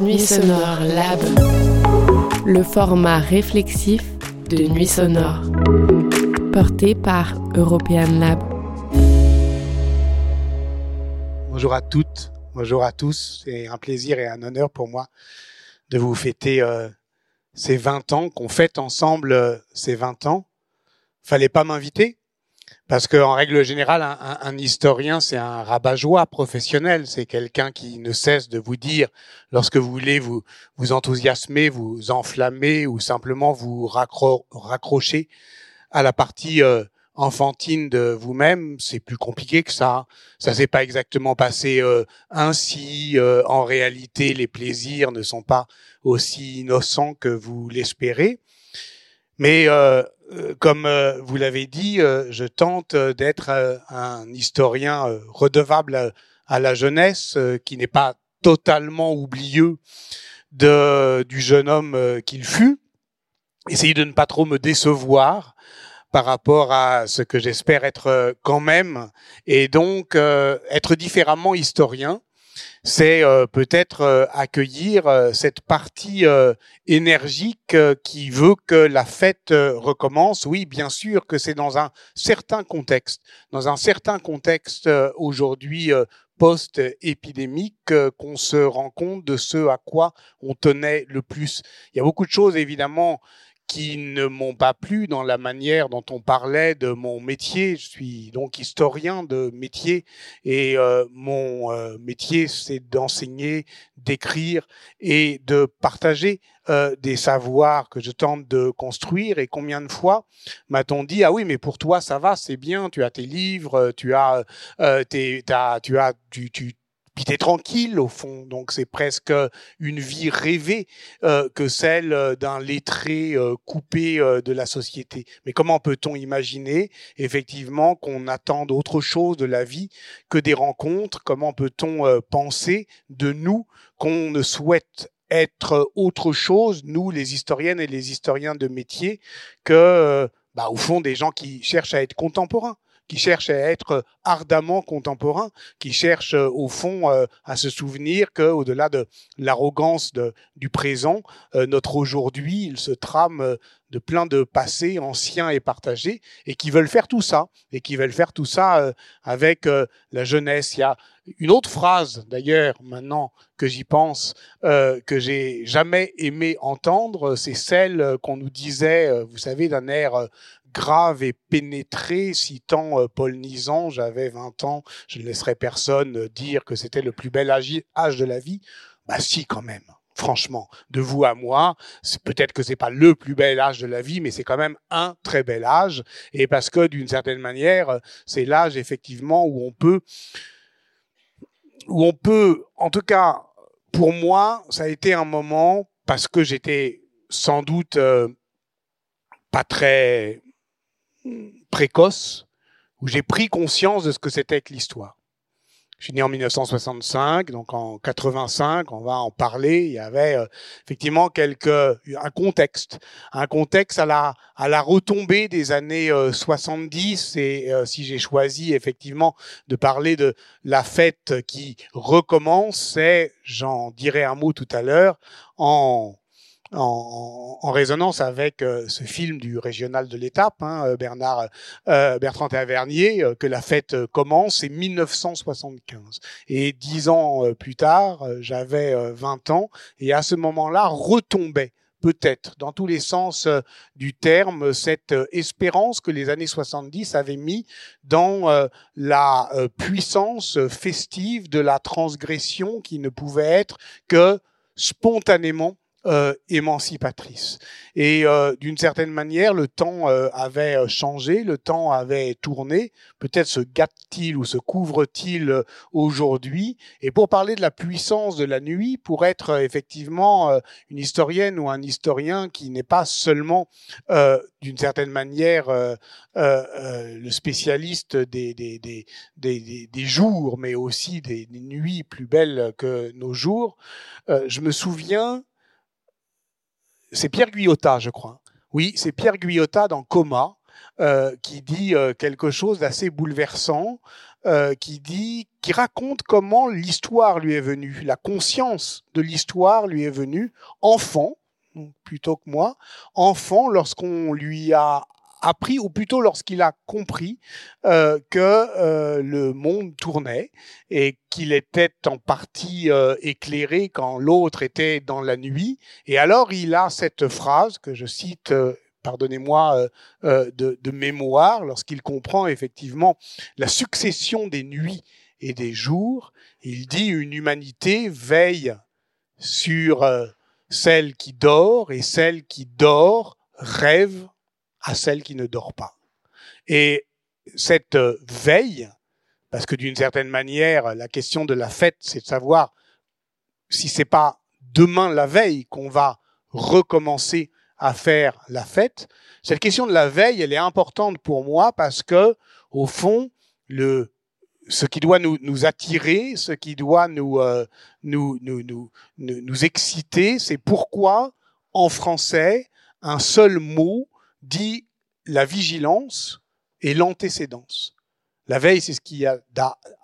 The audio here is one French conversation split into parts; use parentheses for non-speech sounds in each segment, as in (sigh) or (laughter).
Nuit sonore lab. Le format réflexif de Nuit sonore. Porté par European Lab. Bonjour à toutes, bonjour à tous. C'est un plaisir et un honneur pour moi de vous fêter euh, ces 20 ans, qu'on fête ensemble euh, ces 20 ans. Fallait pas m'inviter parce qu'en règle générale, un, historien, c'est un rabat-joie professionnel. C'est quelqu'un qui ne cesse de vous dire, lorsque vous voulez vous, vous enthousiasmer, vous enflammer ou simplement vous raccro raccrocher à la partie euh, enfantine de vous-même, c'est plus compliqué que ça. Ça s'est pas exactement passé euh, ainsi. Euh, en réalité, les plaisirs ne sont pas aussi innocents que vous l'espérez. Mais comme euh, vous l'avez dit, euh, je tente d'être un historien redevable à, la jeunesse, qui n'est pas totalement oublieux du jeune homme qu'il fut. Essayer de ne pas trop me décevoir par rapport à ce que j'espère être quand même, et donc être différemment historien c'est euh, peut-être euh, accueillir euh, cette partie énergique qui veut que la fête recommence. Oui, bien sûr que c'est dans un certain contexte, dans un certain contexte aujourd'hui post-épidémique qu'on se rend compte de ce à quoi on tenait le plus. Il y a beaucoup de choses évidemment qui ne m'ont pas plu dans la manière dont on parlait de mon métier. Je suis donc historien de métier et euh, mon euh, métier, c'est d'enseigner, d'écrire et de partager euh, des savoirs que je tente de construire. Et combien de fois m'a-t-on dit ah oui mais pour toi ça va, c'est bien, tu as tes livres, tu as, tes, as tu as tu, tu puis t'es tranquille au fond. Donc c'est presque une vie rêvée euh, que celle euh, d'un lettré euh, coupé de la société. Mais comment peut-on imaginer effectivement qu'on attende autre chose de la vie que des rencontres? Comment peut-on penser de nous qu'on ne souhaite être autre chose, nous les historiennes et les historiens de métier, que bah, au fond des gens qui cherchent à être contemporains? Qui cherche à être ardemment contemporain, qui cherche euh, au fond euh, à se souvenir que, au-delà de l'arrogance du présent, euh, notre aujourd'hui, il se trame de plein de passés anciens et partagés, et qui veulent faire tout ça, et qui veulent faire tout ça avec la jeunesse. Il y a une autre phrase, d'ailleurs, maintenant que j'y pense, que j'ai jamais aimé entendre, c'est celle qu'on nous disait, vous savez, d'un air grave et pénétré, citant euh, Paul Nizan, j'avais 20 ans, je ne laisserai personne euh, dire que c'était le plus bel âge de la vie. Bah si, quand même. Franchement, de vous à moi, peut-être que c'est pas le plus bel âge de la vie, mais c'est quand même un très bel âge. Et parce que d'une certaine manière, euh, c'est l'âge effectivement où on peut, où on peut, en tout cas, pour moi, ça a été un moment parce que j'étais sans doute pas très précoce où j'ai pris conscience de ce que c'était que l'histoire. Je suis né en 1965, donc en 85, on va en parler. Il y avait euh, effectivement quelques un contexte, un contexte à la à la retombée des années 70. Euh, et euh, si j'ai choisi effectivement de parler de la fête qui recommence, c'est, j'en dirai un mot tout à l'heure, en en, résonance avec euh, ce film du régional de l'étape, hein, euh, Bernard euh, Bertrand Tavernier, que la fête commence, c'est 1975. Et dix ans plus tard, j'avais 20 ans, et à ce moment-là retombait peut-être dans tous les sens du terme cette espérance que les années 70 avaient mis dans la puissance festive de la transgression qui ne pouvait être que spontanément euh, émancipatrice. Et euh, d'une certaine manière, le temps euh, avait euh, changé, le temps avait tourné. Peut-être se gâte-t-il ou se couvre-t-il euh, aujourd'hui. Et pour parler de la puissance de la nuit, pour être effectivement une historienne ou un historien qui n'est pas seulement d'une certaine manière le spécialiste des, des, des, des, des jours, mais aussi des, nuits plus belles que nos jours, je me souviens c'est Pierre Guyotat, je crois. Oui, c'est Pierre Guyotat dans Coma, qui dit quelque chose d'assez bouleversant, qui dit, qui raconte comment l'histoire lui est venue, la conscience de l'histoire lui est venue enfant plutôt que moi, enfant lorsqu'on lui a appris, ou plutôt lorsqu'il a compris euh, que euh, le monde tournait et qu'il était en partie euh, éclairé quand l'autre était dans la nuit. Et alors il a cette phrase que je cite. Pardonnez-moi de, de, mémoire, lorsqu'il comprend effectivement la succession des nuits et des jours, il dit une humanité veille sur celle qui dort et celle qui dort rêve à celle qui ne dort pas. Et cette euh, veille, parce que d'une certaine manière, la question de la fête, c'est de savoir si c'est pas demain la veille qu'on va recommencer à faire la fête. Cette question de la veille, elle est importante pour moi parce que, au fond, ce qui doit nous, attirer, ce qui doit euh, nous, nous, nous, nous exciter, c'est pourquoi, en français, un seul mot dit la vigilance et l'antécédence. La veille, c'est ce qu'il y a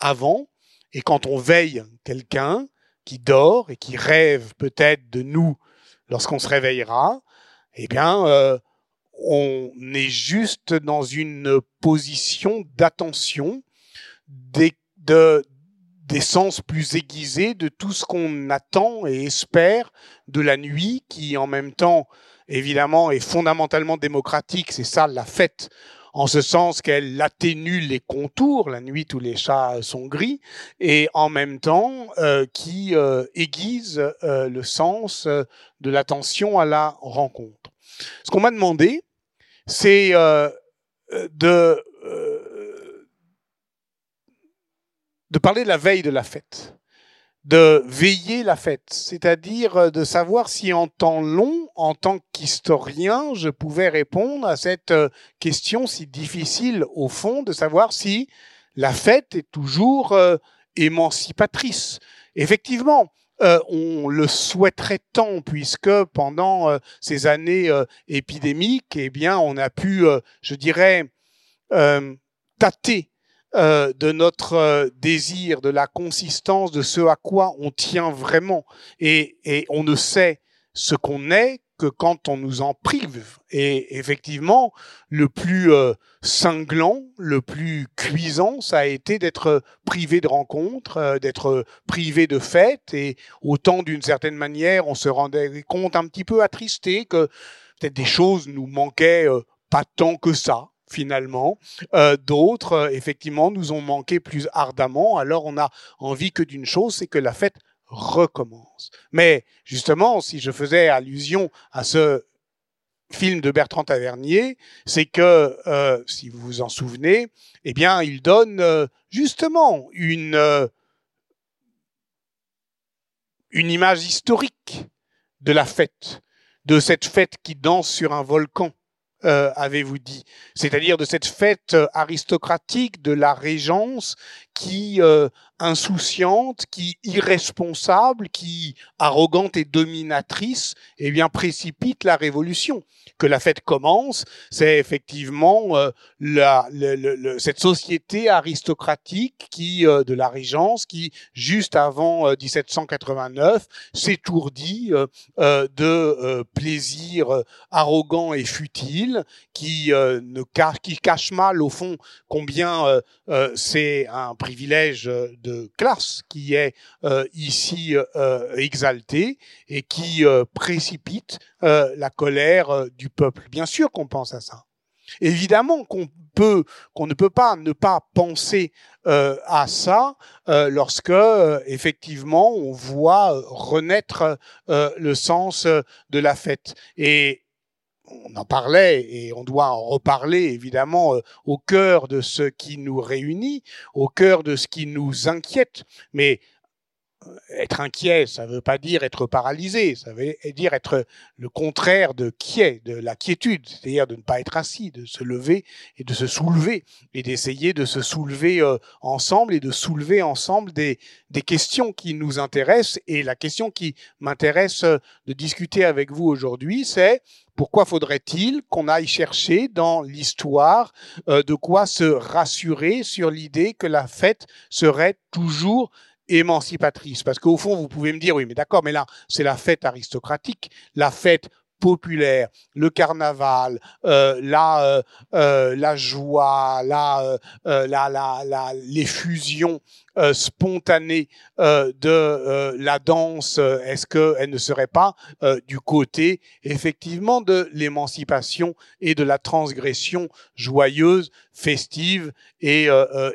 avant, et quand on veille quelqu'un qui dort et qui rêve peut-être de nous lorsqu'on se réveillera, eh bien, euh, on est juste dans une position d'attention des, de, des sens plus aiguisés de tout ce qu'on attend et espère de la nuit qui en même temps évidemment, est fondamentalement démocratique. C'est ça la fête, en ce sens qu'elle atténue les contours, la nuit tous les chats sont gris, et en même temps euh, qui euh, aiguise euh, le sens de l'attention à la rencontre. Ce qu'on m'a demandé, c'est de de parler de la veille de la fête de veiller la fête, c'est-à-dire euh, de savoir si en temps long, en tant qu'historien, je pouvais répondre à cette euh, question si difficile au fond de savoir si la fête est toujours euh, émancipatrice. Effectivement, on le souhaiterait tant puisque pendant ces années épidémiques, eh bien, on a pu, je dirais, tâter euh, de notre euh, désir, de la consistance, de ce à quoi on tient vraiment. Et, on ne sait ce qu'on est que quand on nous en prive. Et effectivement, le plus euh, cinglant, le plus cuisant, ça a été d'être privé de rencontres, d'être privé de fêtes. Et autant d'une certaine manière, on se rendait compte un petit peu attristé que peut-être des choses nous manquaient pas tant que ça finalement. Euh, d'autres, euh, effectivement, nous ont manqué plus ardemment. Alors on a envie que d'une chose, c'est que la fête recommence. Mais justement, si je faisais allusion à ce film de Bertrand Tavernier, c'est que, euh, si vous vous en souvenez, eh bien, il donne justement une, une image historique de la fête, de cette fête qui danse sur un volcan, euh, avez-vous dit. C'est-à-dire de cette fête euh, aristocratique de la régence qui euh, insouciante, qui irresponsable, qui arrogante et dominatrice, eh bien précipite la révolution. Que la fête commence, c'est effectivement euh, cette société aristocratique qui euh, de la Régence qui juste avant 1789 s'étourdit de plaisirs arrogants et futiles, qui ne qui cache mal au fond combien c'est un privilège de classe qui est euh, ici euh, exalté et qui euh, précipite la colère du peuple. Bien sûr qu'on pense à ça. Évidemment qu'on peut, qu'on ne peut pas ne pas penser à ça lorsque effectivement on voit renaître le sens de la fête. Et on en parlait et on doit en reparler évidemment euh, au cœur de ce qui nous réunit, au cœur de ce qui nous inquiète. Mais être inquiet, ça ne veut pas dire être paralysé, ça veut dire être le contraire de quiet, de la quiétude, c'est-à-dire de ne pas être assis, de se lever et de se soulever, et d'essayer de se soulever euh, ensemble et de soulever ensemble des, des questions qui nous intéressent. Et la question qui m'intéresse euh, de discuter avec vous aujourd'hui, c'est pourquoi faudrait-il qu'on aille chercher dans l'histoire euh, de quoi se rassurer sur l'idée que la fête serait toujours émancipatrice. Parce qu'au fond, vous pouvez me dire, oui, mais d'accord, mais là, c'est la fête aristocratique, la fête populaire, le carnaval, euh, la, euh, euh la joie, la, euh, euh, la, la, les fusions spontanées de la danse, est-ce qu'elle ne serait pas du côté effectivement de l'émancipation et de la transgression joyeuse, festive et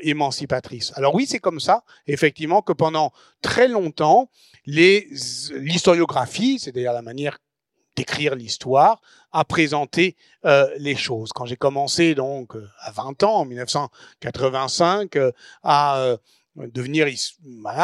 émancipatrice? Alors oui, c'est comme ça, effectivement, que pendant très longtemps, l'historiographie, c'est-à-dire la manière d'écrire l'histoire, à présenter euh, les choses. Quand j'ai commencé donc euh, à 20 ans, en 1985, euh, à devenir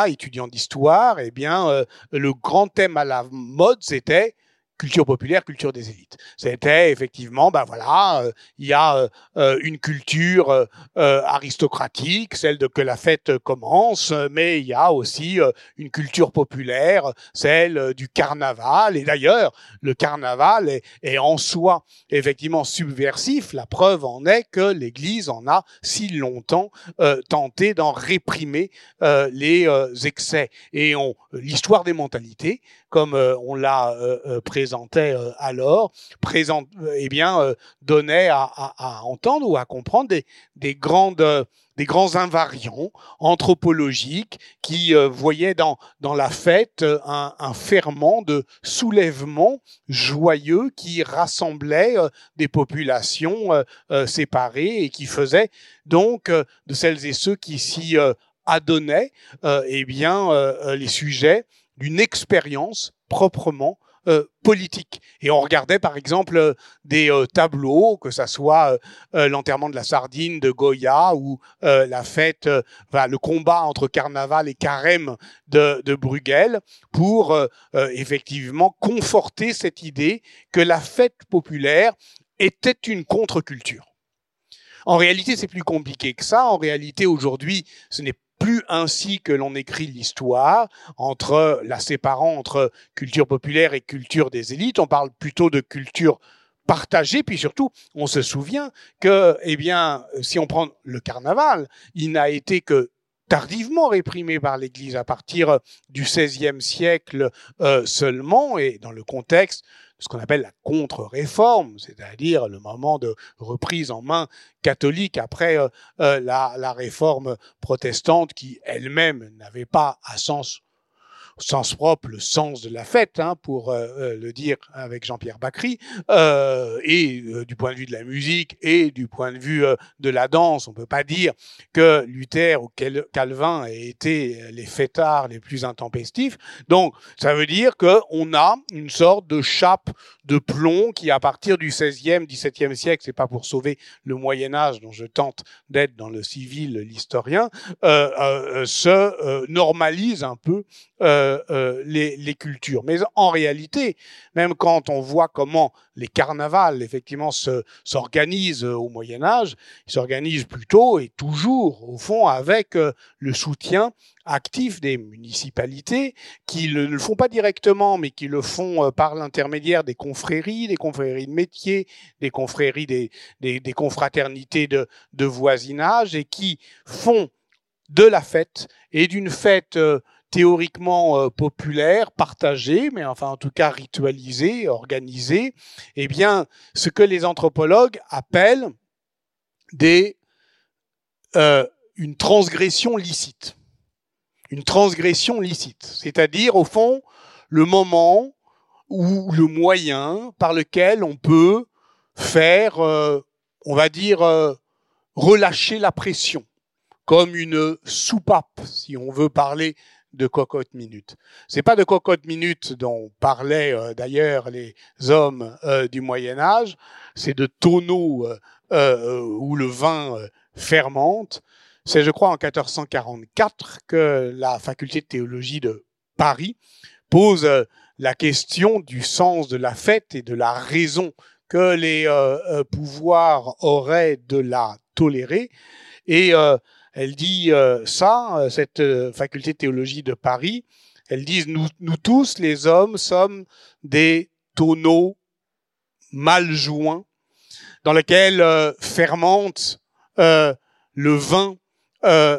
étudiant d'histoire, eh bien, le grand thème à la mode, c'était culture populaire, culture des élites. C'était effectivement, ben voilà, euh, il y a euh, euh, une culture aristocratique, celle de que la fête commence, mais il y a aussi une culture populaire, celle du carnaval. Et d'ailleurs, le carnaval est, est, en soi effectivement subversif. La preuve en est que l'Église en a si longtemps tenté d'en réprimer les excès. Et l'histoire des mentalités, comme on l'a présenté présentait euh, alors, présente, euh, eh bien, euh, donnait à, entendre ou à comprendre des, des grandes des grands invariants anthropologiques qui voyaient dans, la fête un, un, ferment de soulèvement joyeux qui rassemblait des populations séparées et qui faisait donc de celles et ceux qui s'y adonnaient eh bien, les sujets d'une expérience proprement euh, politique. Et on regardait par exemple euh, des euh, tableaux, que ça soit l'enterrement de la sardine de Goya ou la fête, le combat entre carnaval et carême de, de Bruegel, pour effectivement conforter cette idée que la fête populaire était une contre-culture. En réalité, c'est plus compliqué que ça. En réalité, aujourd'hui, ce n'est plus ainsi que l'on écrit l'histoire, entre la séparant entre culture populaire et culture des élites. On parle plutôt de culture partagée, puis surtout, on se souvient que, eh bien, si on prend le carnaval, il n'a été que tardivement réprimé par l'Église à partir du XVIe siècle euh, seulement, et dans le contexte ce qu'on appelle la contre-réforme, c'est-à-dire le moment de reprise en main catholique après euh, euh, la, la, réforme protestante qui elle-même n'avait pas à sens sens propre le sens de la fête, hein, pour euh, euh, le dire avec Jean-Pierre Bacry, euh, et du point de vue de la musique et du point de vue de la danse, on peut pas dire que Luther ou Calvin aient été les fêtards les plus intempestifs. Donc, ça veut dire qu'on a une sorte de chape de plomb qui, à partir du 16e, 17e siècle, c'est pas pour sauver le Moyen Âge dont je tente d'être dans le civil l'historien, se normalise un peu euh, les, les, cultures. Mais en réalité, même quand on voit comment les carnavals, effectivement, s'organisent au Moyen Âge, ils s'organisent plutôt et toujours, au fond, avec euh, le soutien actif des municipalités qui ne le font pas directement, mais qui le font par l'intermédiaire des confréries, des confréries de métiers, des confréries, des, confraternités de, voisinage, et qui font de la fête et d'une fête théoriquement euh, populaire, partagé, mais enfin en tout cas ritualisé, organisé, eh bien, ce que les anthropologues appellent des, euh, une transgression licite. Une transgression licite, c'est-à-dire au fond le moment ou le moyen par lequel on peut faire, euh, on va dire, relâcher la pression, comme une soupape, si on veut parler de cocotte minute. C'est pas de cocotte minute dont parlaient euh, d'ailleurs les hommes euh, du Moyen Âge, c'est de tonneaux euh, où le vin fermente. C'est, je crois, en 1444 que la faculté de théologie de Paris, pose la question du sens de la fête et de la raison que les pouvoirs auraient de la tolérer. Et elle dit ça, cette faculté de théologie de Paris, elle dit nous, nous tous, les hommes, sommes des tonneaux mal joints dans lesquels fermente le vin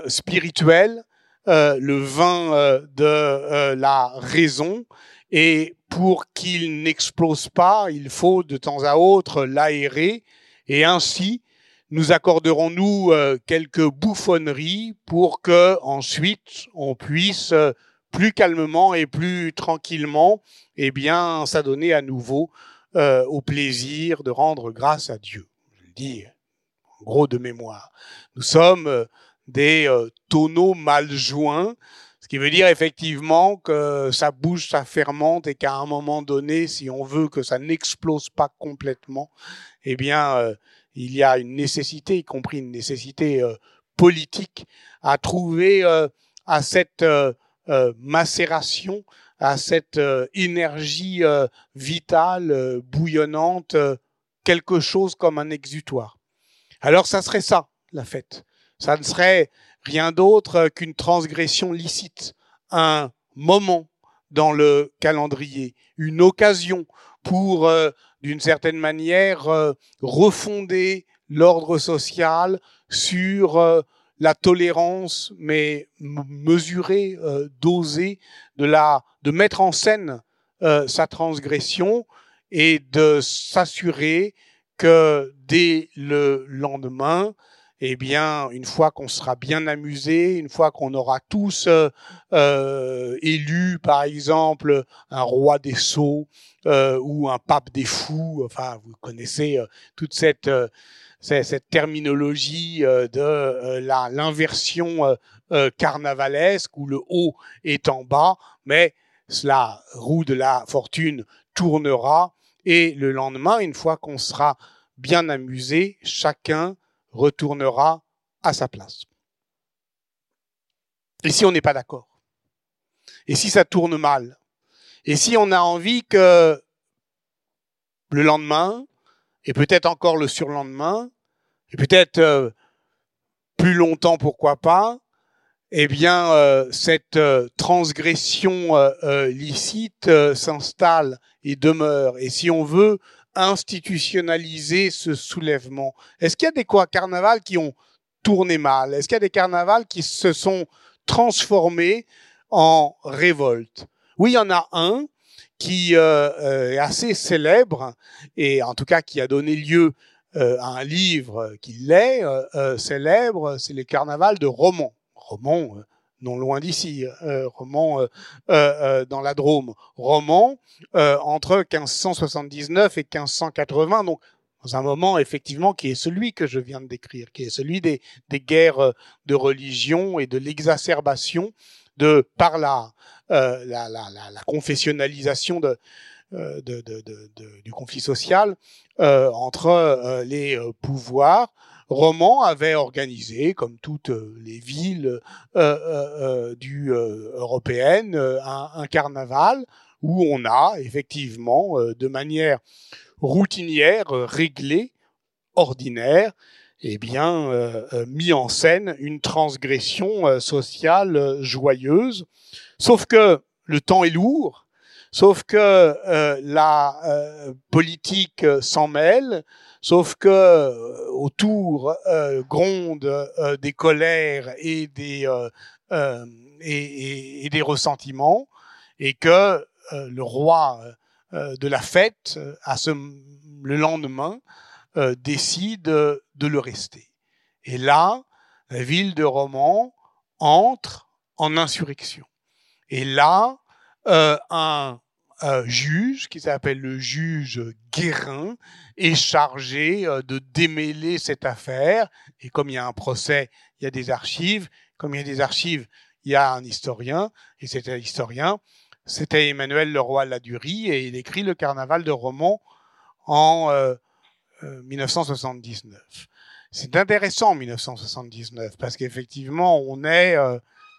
spirituel euh, le vin euh, de euh, la raison. Et pour qu'il n'explose pas, il faut de temps à autre l'aérer et ainsi nous accorderons-nous quelques bouffonneries pour que ensuite on puisse plus calmement et plus tranquillement eh bien s'adonner à nouveau au plaisir de rendre grâce à Dieu. Je le dis en gros de mémoire. Nous sommes des euh, tonneaux mal joints, ce qui veut dire effectivement que ça bouge, ça fermente et qu'à un moment donné, si on veut que ça n'explose pas complètement, eh bien, euh, il y a une nécessité, y compris une nécessité euh, politique, à trouver à cette macération, à cette énergie vitale, bouillonnante, quelque chose comme un exutoire. Alors ça serait ça, la fête. Ça ne serait rien d'autre qu'une transgression licite, un moment dans le calendrier, une occasion pour, euh, d'une certaine manière, euh, refonder l'ordre social sur euh, la tolérance, mais mesurée, dosée, de mettre en scène sa transgression et de s'assurer que dès le lendemain, eh bien, une fois qu'on sera bien amusé, une fois qu'on aura tous euh, euh, élu, par exemple, un roi des sots euh, ou un pape des fous, enfin, vous connaissez toute cette cette terminologie de l'inversion carnavalesque où le haut est en bas, mais la roue de la fortune tournera et le lendemain, une fois qu'on sera bien amusé, chacun retournera à sa place. Et si on n'est pas d'accord? Et si ça tourne mal? Et si on a envie que le lendemain, et peut-être encore le surlendemain, et peut-être euh, plus longtemps, pourquoi pas, eh bien, euh, cette euh, transgression licite s'installe et demeure. Et si on veut institutionnaliser ce soulèvement? Est-ce qu'il y a des carnavals qui ont tourné mal? Est-ce qu'il y a des carnavals qui se sont transformés en révolte? Oui, il y en a un qui euh, euh, est assez célèbre et en tout cas qui a donné lieu euh, à un livre qui l'est célèbre, c'est les carnavals de Romans. Romans, non loin d'ici, euh, roman euh, euh, dans la Drôme, roman entre 1579 et 1580, donc dans un moment effectivement qui est celui que je viens de décrire, qui est celui des, guerres de religion et de l'exacerbation de par la, la, confessionnalisation du conflit social entre les pouvoirs Roman avait organisé, comme toutes euh, les villes euh, euh, du, européennes, un, carnaval où on a effectivement, de manière routinière, réglée, ordinaire, eh bien, mis en scène une transgression sociale joyeuse. Sauf que le temps est lourd, sauf que la politique s'en mêle, Sauf que euh, autour euh, gronde euh, des colères et des et, des ressentiments, et que le roi de la fête, le lendemain, décide de le rester. Et là, la ville de Romans entre en insurrection. Et là, un juge qui s'appelle le juge Guérin est chargé euh, de démêler cette affaire. Et comme il y a un procès, il y a des archives. Comme il y a des archives, il y a un historien. Et c'était historien. C'était Emmanuel Leroy Ladurie et il écrit le Carnaval de Romans en 1979. Euh, euh, C'est intéressant 1979 parce qu'effectivement on est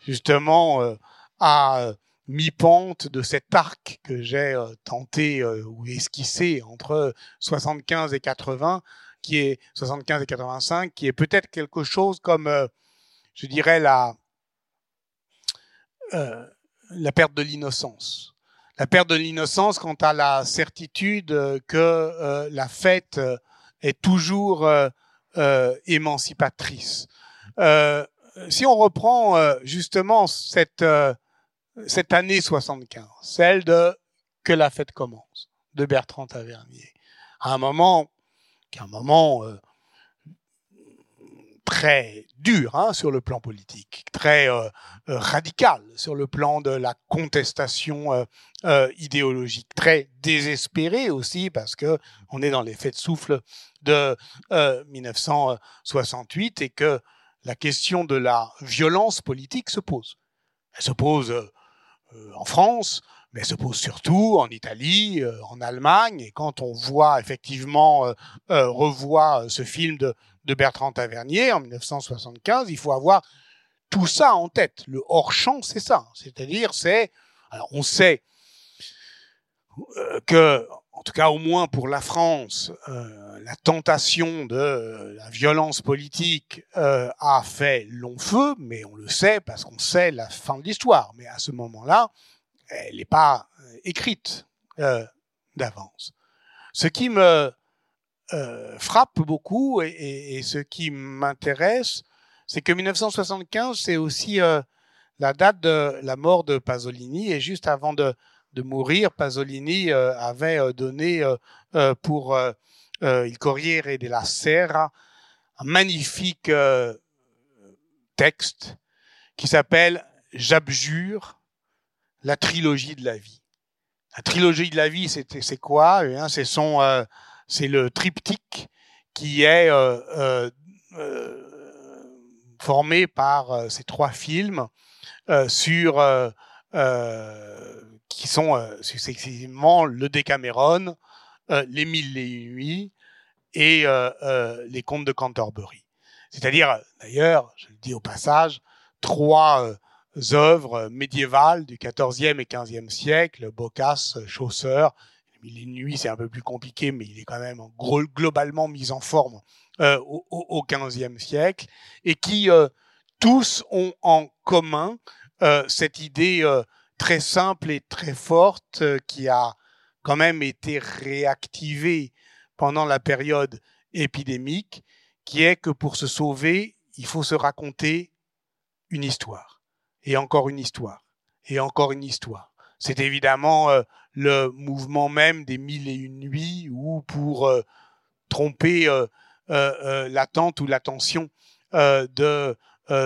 justement à mi-pente de cet arc que j'ai euh, tenté euh, ou esquissé entre 75 et 80, qui est 75 et 85, qui est peut-être quelque chose comme, euh, je dirais, la, la perte de l'innocence. La perte de l'innocence quant à la certitude que la fête est toujours émancipatrice. si on reprend justement cette cette année 75, celle de Que la fête commence, de Bertrand Tavernier. À un moment, qui est un moment euh, très dur hein, sur le plan politique, très euh, euh, radical sur le plan de la contestation idéologique, très désespéré aussi parce que on est dans l'effet de souffle de 1968 et que la question de la violence politique se pose. Elle se pose euh, en France, mais se pose surtout en Italie, euh, en Allemagne. Et quand on voit effectivement, euh, revoit ce film de, de Bertrand Tavernier en 1975, il faut avoir tout ça en tête. Le hors-champ, c'est ça. C'est-à-dire, c'est, alors on sait que, en tout cas au moins pour la France, la tentation de la violence politique a fait long feu, mais on le sait parce qu'on sait la fin de l'histoire. Mais à ce moment-là, elle n'est pas écrite d'avance. Ce qui me frappe beaucoup et, ce qui m'intéresse, c'est que 1975, c'est aussi la date de la mort de Pasolini et juste avant de, de mourir, Pasolini avait donné pour Il Corriere della Sera un magnifique texte qui s'appelle J'abjure la trilogie de la vie. La trilogie de la vie, c'est quoi C'est son, c'est le triptyque qui est formé par ces trois films sur qui sont euh, successivement le Décameron, euh, les Mille et nuits et euh, les Contes de Canterbury. C'est-à-dire, d'ailleurs, je le dis au passage, trois œuvres médiévales du XIVe et XVe siècle, Boccace, Chaucer. Les Mille et une nuits, c'est un peu plus compliqué, mais il est quand même globalement mis en forme au XVe siècle, et qui tous ont en commun cette idée très simple et très forte euh, qui a quand même été réactivée pendant la période épidémique, qui est que pour se sauver, il faut se raconter une histoire, et encore une histoire, et encore une histoire. C'est évidemment euh, le mouvement même des mille et une nuits, où pour euh, tromper l'attente ou l'attention de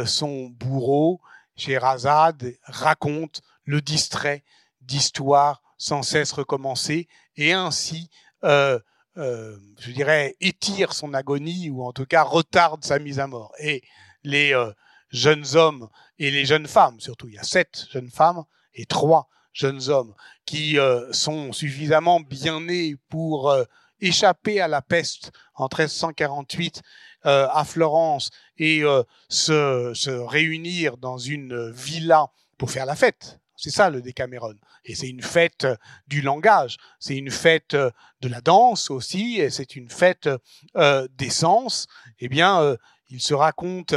son bourreau, Sherazade raconte le distrait d'histoires sans cesse recommencer et ainsi, euh, euh, je dirais, étire son agonie ou en tout cas retarde sa mise à mort. Et les euh, jeunes hommes et les jeunes femmes, surtout, il y a sept jeunes femmes et trois jeunes hommes qui sont suffisamment bien nés pour échapper à la peste en 1348 à Florence et se réunir dans une villa pour faire la fête c'est ça le Décameron. Et c'est une fête euh, du langage, c'est une fête euh, de la danse aussi, et c'est une fête euh, des sens. Eh bien, il se raconte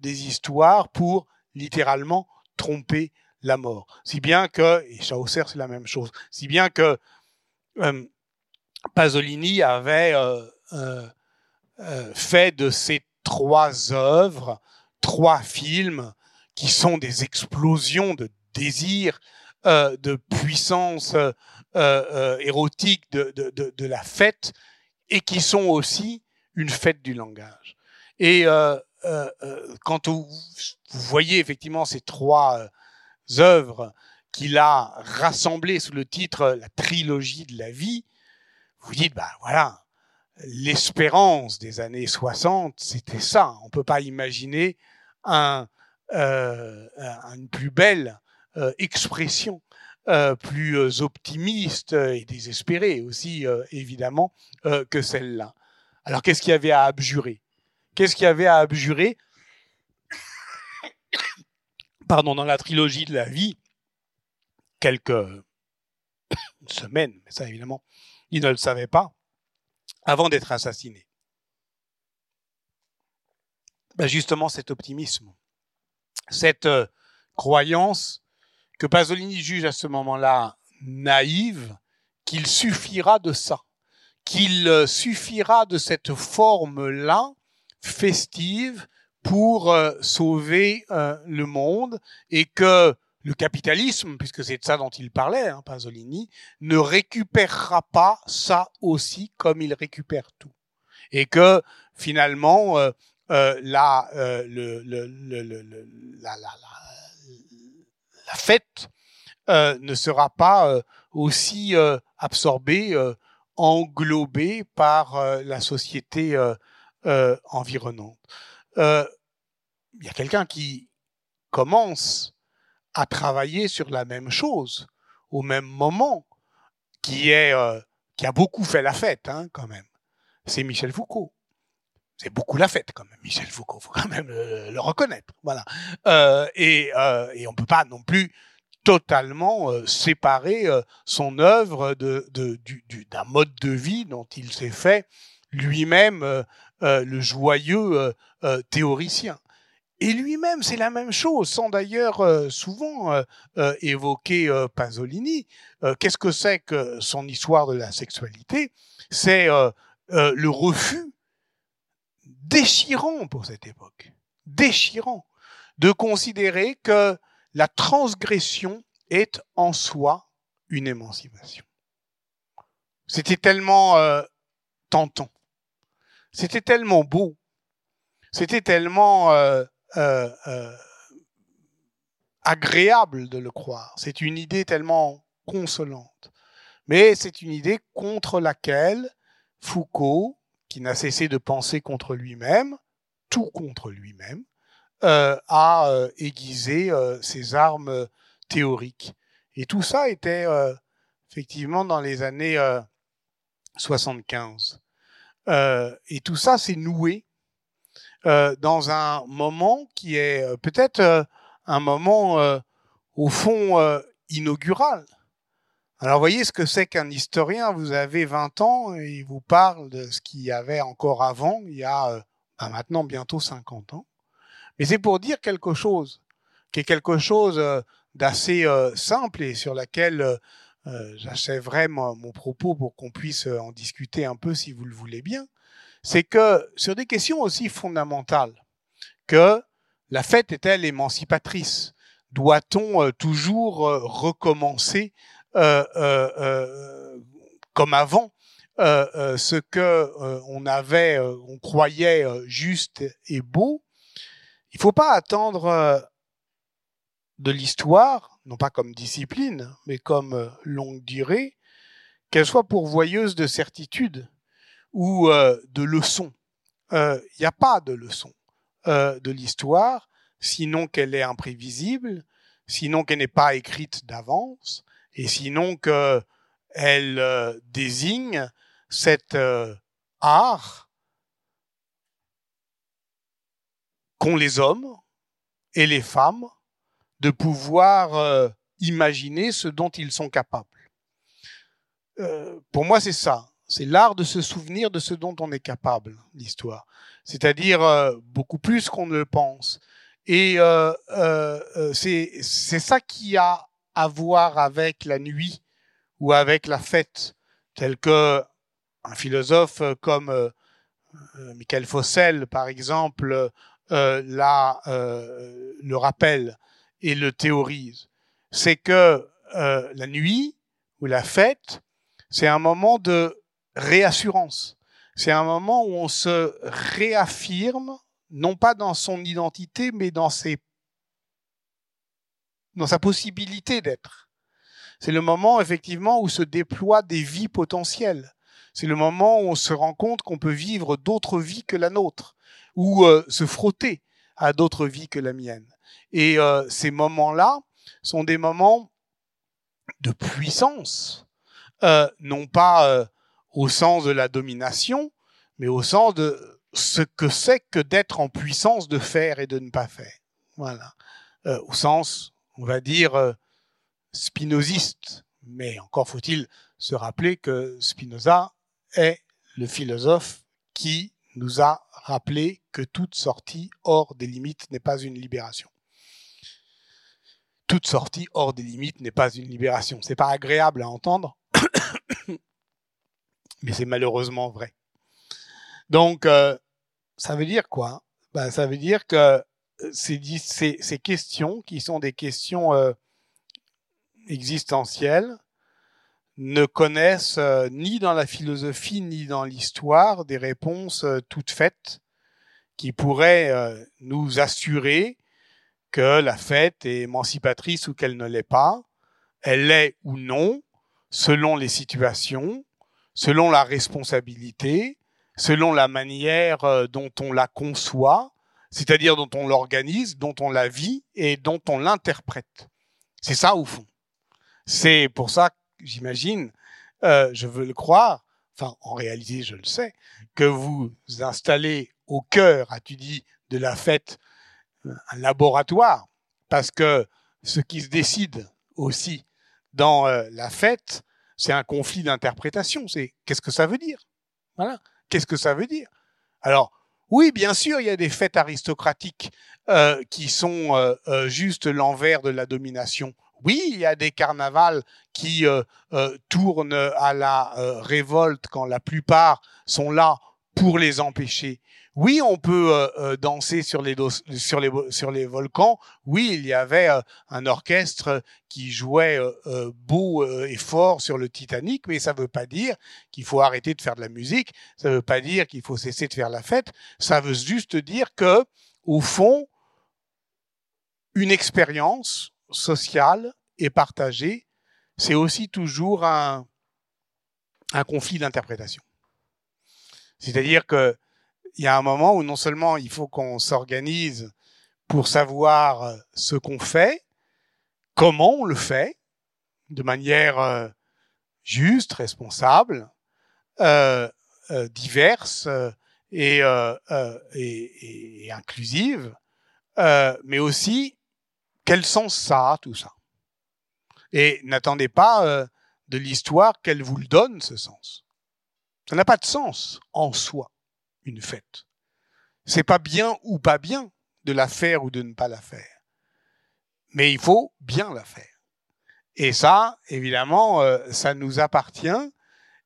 des histoires pour littéralement tromper la mort. Si bien que, et Chaucer c'est la même chose, si bien que Pasolini avait fait de ces trois œuvres, trois films qui sont des explosions de désir, euh, de puissance euh, euh, érotique de, de, la fête, et qui sont aussi une fête du langage. Et quand vous, voyez effectivement ces trois œuvres qu'il a rassemblées sous le titre La trilogie de la vie, vous dites, bah voilà, l'espérance des années 60, c'était ça. On peut pas imaginer un, une plus belle expression euh, plus euh, optimiste et désespérée aussi, évidemment, que celle-là. Alors qu'est-ce qu'il y avait à abjurer? Qu'est-ce qu'il y avait à abjurer? Pardon, dans la trilogie de la vie, quelques semaines, mais ça évidemment, il ne le savait pas, avant d'être assassiné. Ben justement, cet optimisme, cette euh, croyance que Pasolini juge à ce moment-là naïve, qu'il suffira de ça, qu'il euh, suffira de cette forme-là festive pour euh, sauver le monde et que le capitalisme, puisque c'est de ça dont il parlait, hein, Pasolini, ne récupérera pas ça aussi comme il récupère tout. Et que finalement, euh, euh, la, euh, le, le, le, la, la, la, fête euh, ne sera pas euh, aussi euh, absorbée, englobée par la société environnante. Il y a quelqu'un qui commence à travailler sur la même chose au même moment, qui a beaucoup fait la fête hein, quand même. C'est Michel Foucault. C'est beaucoup la fête quand même, Michel Foucault. Faut quand même le, reconnaître. Voilà. Euh, et, euh, et on peut pas non plus totalement euh, séparer euh, son œuvre de, de du, du, d'un mode de vie dont il s'est fait lui-même le joyeux théoricien. Et lui-même, c'est la même chose, sans d'ailleurs souvent évoquer Pasolini. Qu'est-ce que c'est que son histoire de la sexualité? C'est le refus déchirant pour cette époque, déchirant, de considérer que la transgression est en soi une émancipation. C'était tellement tentant, c'était tellement beau, c'était tellement euh, euh, agréable de le croire. C'est une idée tellement consolante. Mais c'est une idée contre laquelle Foucault, qui n'a cessé de penser contre lui-même, tout contre lui-même, euh, a euh, aiguisé euh, ses armes théoriques. Et tout ça était effectivement dans les années 75. et tout ça s'est noué dans un moment qui est peut-être un moment au fond inaugural. Alors voyez ce que c'est qu'un historien, vous avez 20 ans et il vous parle de ce qu'il y avait encore avant, il y a ben maintenant bientôt 50 ans. Mais c'est pour dire quelque chose, qui est quelque chose d'assez simple et sur laquelle euh, j'achèverai mon, propos pour qu'on puisse en discuter un peu si vous le voulez bien. C'est que sur des questions aussi fondamentales, que la fête est-elle émancipatrice? Doit-on euh, toujours euh, recommencer euh, euh, euh comme avant ce que on avait, on croyait juste et beau Il faut pas attendre de l'histoire, non pas comme discipline, mais comme longue durée, qu'elle soit pourvoyeuse de certitude ou euh, de leçons. Il euh, n'y a pas de leçon euh, de l'histoire, sinon qu'elle est imprévisible, sinon qu'elle n'est pas écrite d'avance, et sinon qu'elle euh, désigne cet euh, art qu'ont les hommes et les femmes de pouvoir euh, imaginer ce dont ils sont capables. pour moi, c'est ça. C'est l'art de se souvenir de ce dont on est capable, l'histoire. C'est-à-dire beaucoup plus qu'on ne le pense. Et euh c'est ça qui a à voir avec la nuit ou avec la fête, tel que un philosophe comme euh, Michael Fossel, par exemple, la, le rappelle et le théorise. C'est que la nuit ou la fête, c'est un moment de réassurance. C'est un moment où on se réaffirme, non pas dans son identité, mais dans ses dans sa possibilité d'être. C'est le moment effectivement où se déploient des vies potentielles. C'est le moment où on se rend compte qu'on peut vivre d'autres vies que la nôtre, ou euh, se frotter à d'autres vies que la mienne. Et euh, ces moments-là sont des moments de puissance, euh, non pas au sens de la domination, mais au sens de ce que c'est que d'être en puissance de faire et de ne pas faire. Voilà. Au sens, on va dire, euh, spinoziste. Mais encore faut-il se rappeler que Spinoza est le philosophe qui nous a rappelé que toute sortie hors des limites n'est pas une libération. Toute sortie hors des limites n'est pas une libération. C'est pas agréable à entendre, (coughs) mais c'est malheureusement vrai. Donc, euh, ça veut dire quoi? Ben, Ça veut dire que ces, ces, questions, qui sont des questions euh, existentielles, ne connaissent euh, ni dans la philosophie ni dans l'histoire des réponses euh, toutes faites qui pourraient euh, nous assurer que la fête est émancipatrice ou qu'elle ne l'est pas, elle l'est ou non, selon les situations, selon la responsabilité, selon la manière dont on la conçoit, c'est-à-dire dont on l'organise, dont on la vit et dont on l'interprète. C'est ça au fond. C'est pour ça j'imagine, euh, je veux le croire, enfin en réalité je le sais, que vous installez au cœur, as-tu dit, de la fête euh, un laboratoire, parce que ce qui se décide aussi dans euh, la fête, c'est un conflit d'interprétation. C'est qu'est-ce que ça veut dire? Voilà. Qu'est-ce que ça veut dire? Alors, oui, bien sûr, il y a des fêtes aristocratiques euh, qui sont euh, juste l'envers de la domination oui, il y a des carnavals qui euh, euh, tournent à la euh, révolte quand la plupart sont là pour les empêcher. Oui, on peut euh, euh, danser sur les, sur, les, sur les volcans. Oui, il y avait euh, un orchestre qui jouait beau et fort sur le Titanic, mais ça ne veut pas dire qu'il faut arrêter de faire de la musique. Ça ne veut pas dire qu'il faut cesser de faire la fête. Ça veut juste dire que, au fond, une expérience social et partagé, c'est aussi toujours un, un conflit d'interprétation. C'est-à-dire que il y a un moment où non seulement il faut qu'on s'organise pour savoir ce qu'on fait, comment on le fait, de manière euh, juste, responsable, euh, euh, diverse euh, et, euh, et, et, inclusive, mais aussi quel sens ça a, tout ça? Et n'attendez pas euh, de l'histoire qu'elle vous le donne, ce sens. Ça n'a pas de sens en soi, une fête. C'est pas bien ou pas bien de la faire ou de ne pas la faire. Mais il faut bien la faire. Et ça, évidemment, euh, ça nous appartient.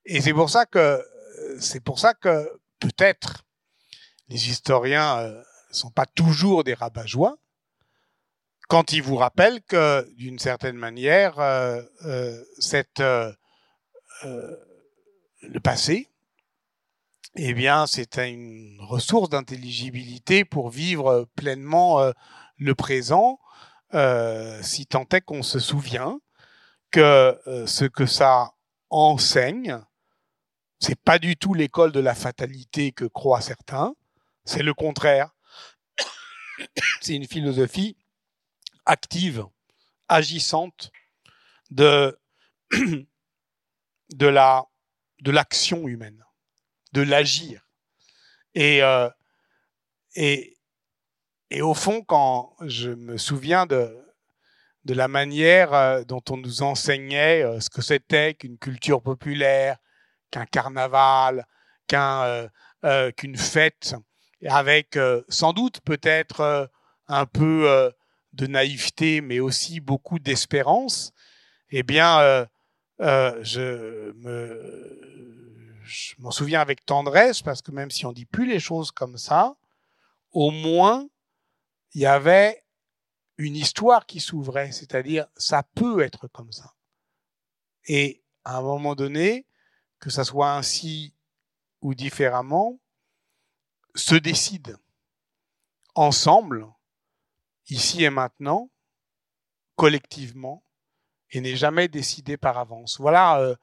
Et c'est pour ça que, c'est pour ça que peut-être les historiens euh, sont pas toujours des rabat-joie, quand il vous rappelle que, d'une certaine manière, euh, le passé, eh bien, c'est une ressource d'intelligibilité pour vivre pleinement euh, le présent, euh, si tant est qu'on se souvient que ce que ça enseigne, c'est pas du tout l'école de la fatalité que croient certains, c'est le contraire. (coughs) c'est une philosophie active, agissante de, (coughs) de la de l'action humaine, de l'agir. Et, euh, et, et au fond, quand je me souviens de, de la manière euh, dont on nous enseignait euh, ce que c'était qu'une culture populaire, qu'un carnaval, qu'un, qu'une fête, avec sans doute peut-être un peu de naïveté, mais aussi beaucoup d'espérance, eh bien, je me, je m'en souviens avec tendresse parce que même si on dit plus les choses comme ça, au moins il y avait une histoire qui s'ouvrait, c'est-à-dire ça peut être comme ça. Et à un moment donné, que ça soit ainsi ou différemment, se décide ensemble ici et maintenant, collectivement, et n'est jamais décidé par avance. Voilà euh,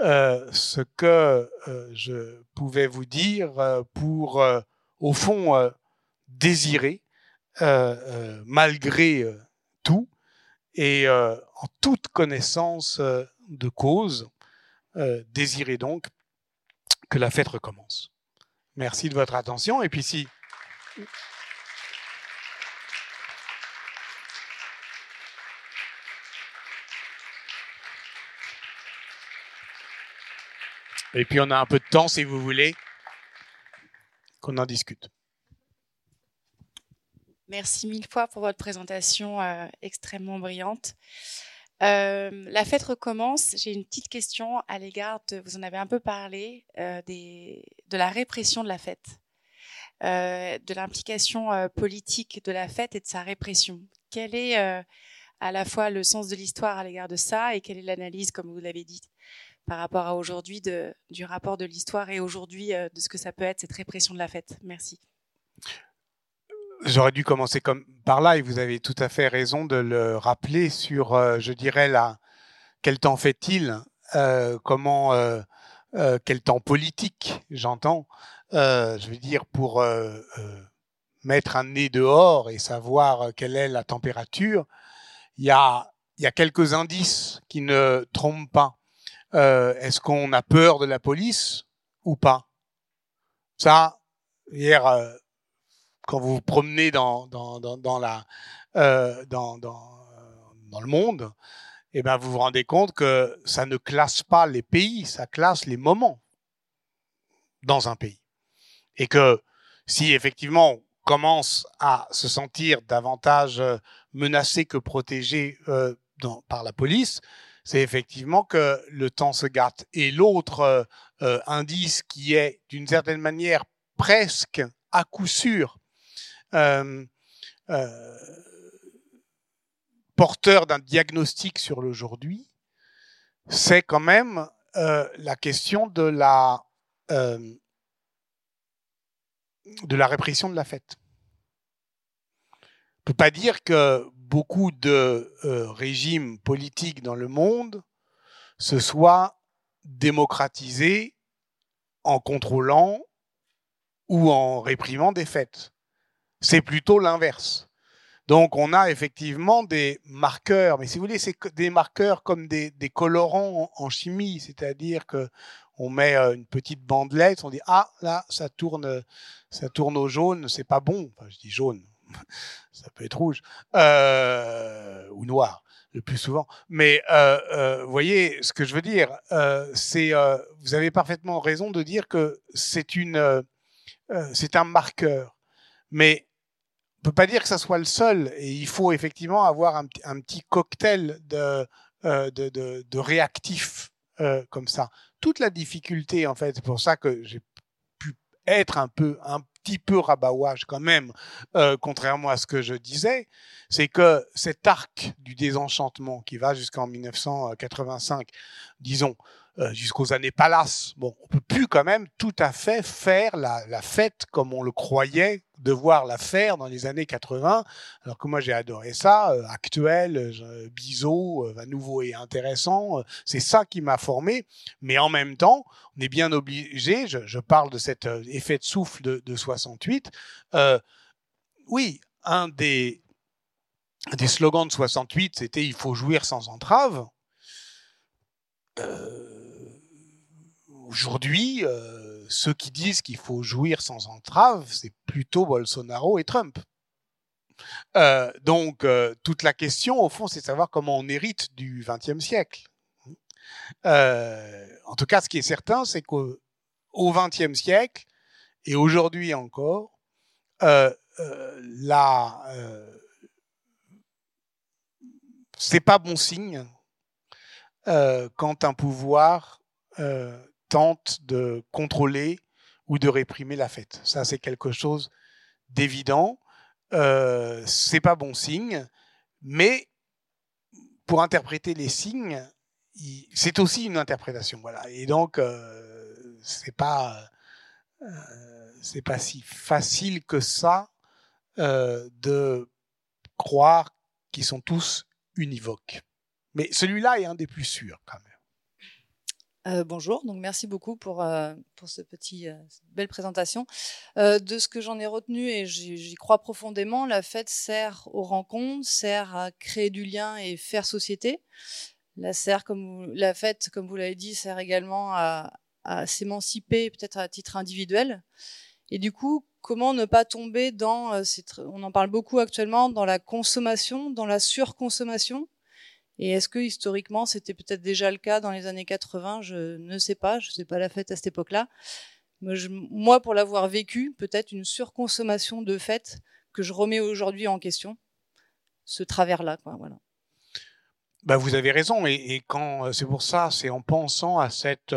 euh, ce que euh, je pouvais vous dire euh, pour, au fond, désirer, malgré tout, et en toute connaissance de cause, désirer donc que la fête recommence. Merci de votre attention. Et puis si... Et puis on a un peu de temps, si vous voulez, qu'on en discute. Merci mille fois pour votre présentation euh, extrêmement brillante. Euh, la fête recommence. J'ai une petite question à l'égard de, vous en avez un peu parlé, euh, de la répression de la fête, de l'implication politique de la fête et de sa répression. Quel est à la fois le sens de l'histoire à l'égard de ça et quelle est l'analyse, comme vous l'avez dit, par rapport à aujourd'hui du rapport de l'histoire et aujourd'hui de ce que ça peut être cette répression de la fête Merci. J'aurais dû commencer comme par là et vous avez tout à fait raison de le rappeler sur, euh, je dirais, là, quel temps fait-il euh, Comment, euh, euh, quel temps politique, j'entends. Euh, je veux dire, pour euh, mettre un nez dehors et savoir quelle est la température, il y a quelques indices qui ne trompent pas. Est-ce qu'on a peur de la police ou pas? Ça, hier quand vous vous promenez dans, dans, dans, dans la, euh, dans, dans, dans, le monde, eh ben vous vous rendez compte que ça ne classe pas les pays, ça classe les moments dans un pays. Et que si effectivement on commence à se sentir davantage euh, menacé que protégé euh, dans, par la police, c'est effectivement que le temps se gâte. Et l'autre euh, euh indice qui est d'une certaine manière presque à coup sûr euh, porteur d'un diagnostic sur l'aujourd'hui, c'est quand même la question de la de la répression de la fête. On peut pas dire que beaucoup de euh, régimes politiques dans le monde se soient démocratisés en contrôlant ou en réprimant des fêtes. C'est plutôt l'inverse. Donc on a effectivement des marqueurs, mais si vous voulez, c'est des marqueurs comme des, colorants en, en chimie, c'est-à-dire que on met euh, une petite bandelette, on dit ah là ça tourne, ça tourne au jaune, c'est pas bon. Enfin, je dis jaune, (laughs) ça peut être rouge euh, ou noir le plus souvent. Mais euh, euh, vous voyez ce que je veux dire, c'est vous avez parfaitement raison de dire que c'est une c'est un marqueur, mais peut pas dire que ça soit le seul. Et il faut effectivement avoir un, petit cocktail de, de, réactifs comme ça. Toute la difficulté, en fait, c'est pour ça que j'ai pu être un peu, un petit peu rabat-ouage quand même, euh, contrairement à ce que je disais, c'est que cet arc du désenchantement qui va jusqu'en 1985, disons, jusqu'aux années Palace. Bon, on peut plus quand même tout à fait faire la, la, fête comme on le croyait devoir la faire dans les années 80, alors que moi j'ai adoré ça, euh, actuel, euh, biseau, euh, à nouveau et intéressant, euh, c'est ça qui m'a formé, mais en même temps, on est bien obligé, je, je parle de cet euh, effet de souffle de, de 68, oui, un des, des slogans de 68, c'était il faut jouir sans entrave. Euh, Aujourd'hui, euh, ceux qui disent qu'il faut jouir sans entrave, c'est plutôt Bolsonaro et Trump. Euh, donc, euh, toute la question, au fond, c'est de savoir comment on hérite du XXe siècle. En tout cas, ce qui est certain, c'est qu'au XXe siècle, et aujourd'hui encore, la, c'est pas bon signe quand un pouvoir tente de contrôler ou de réprimer la fête. Ça, c'est quelque chose d'évident. Euh, c'est pas bon signe, mais pour interpréter les signes, c'est aussi une interprétation. Voilà. Et donc, euh, c'est pas euh, pas si facile que ça euh, de croire qu'ils sont tous univoques. Mais celui-là est un des plus sûrs quand même. Euh, bonjour, donc merci beaucoup pour, euh, pour ce petit, euh, cette belle présentation. Euh, de ce que j'en ai retenu, et j'y crois profondément, la fête sert aux rencontres, sert à créer du lien et faire société. La, sert, comme vous, la fête, comme vous l'avez dit, sert également à, à s'émanciper, peut-être à titre individuel. Et du coup, comment ne pas tomber dans, on en parle beaucoup actuellement, dans la consommation, dans la surconsommation Et est-ce que historiquement, c'était peut-être déjà le cas dans les années 80 Je ne sais pas, je ne sais pas la fête à cette époque-là. Moi, pour l'avoir vécu, peut-être une surconsommation de fêtes que je remets aujourd'hui en question, ce travers-là. Voilà. Bah, vous avez raison, et, quand c'est pour ça, c'est en pensant à cette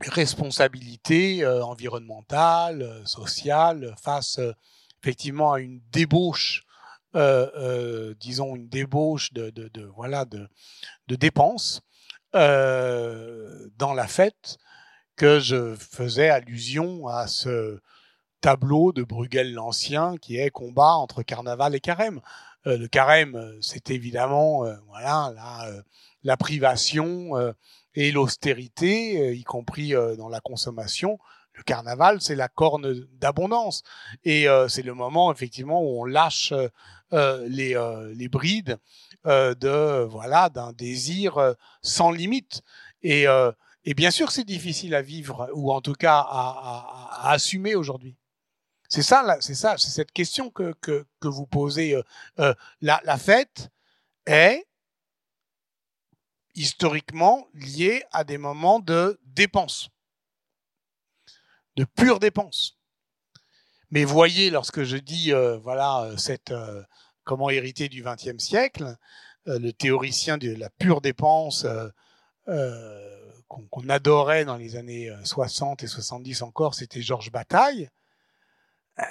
responsabilité environnementale, sociale, face effectivement à une débauche euh, euh, disons, une débauche de, voilà, de, dépenses euh, dans la fête que je faisais allusion à ce tableau de Bruegel l'Ancien qui est combat entre carnaval et carême. Euh, le carême, c'est évidemment euh, voilà la privation et l'austérité, y compris dans la consommation. Le carnaval, c'est la corne d'abondance et c'est le moment effectivement où on lâche euh, les, euh, les, brides euh, de voilà d'un désir sans limite. Et, et bien sûr, c'est difficile à vivre ou en tout cas à, à, à assumer aujourd'hui. C'est ça, c'est ça, c'est cette question que, que, que vous posez. Euh, la, la, fête est historiquement liée à des moments de dépenses, de pure dépense. Mais voyez, lorsque je dis, euh, voilà, cette, euh, comment hériter du XXe siècle, euh, le théoricien de la pure dépense euh, euh qu'on adorait dans les années 60 et 70 encore, c'était Georges Bataille. Euh,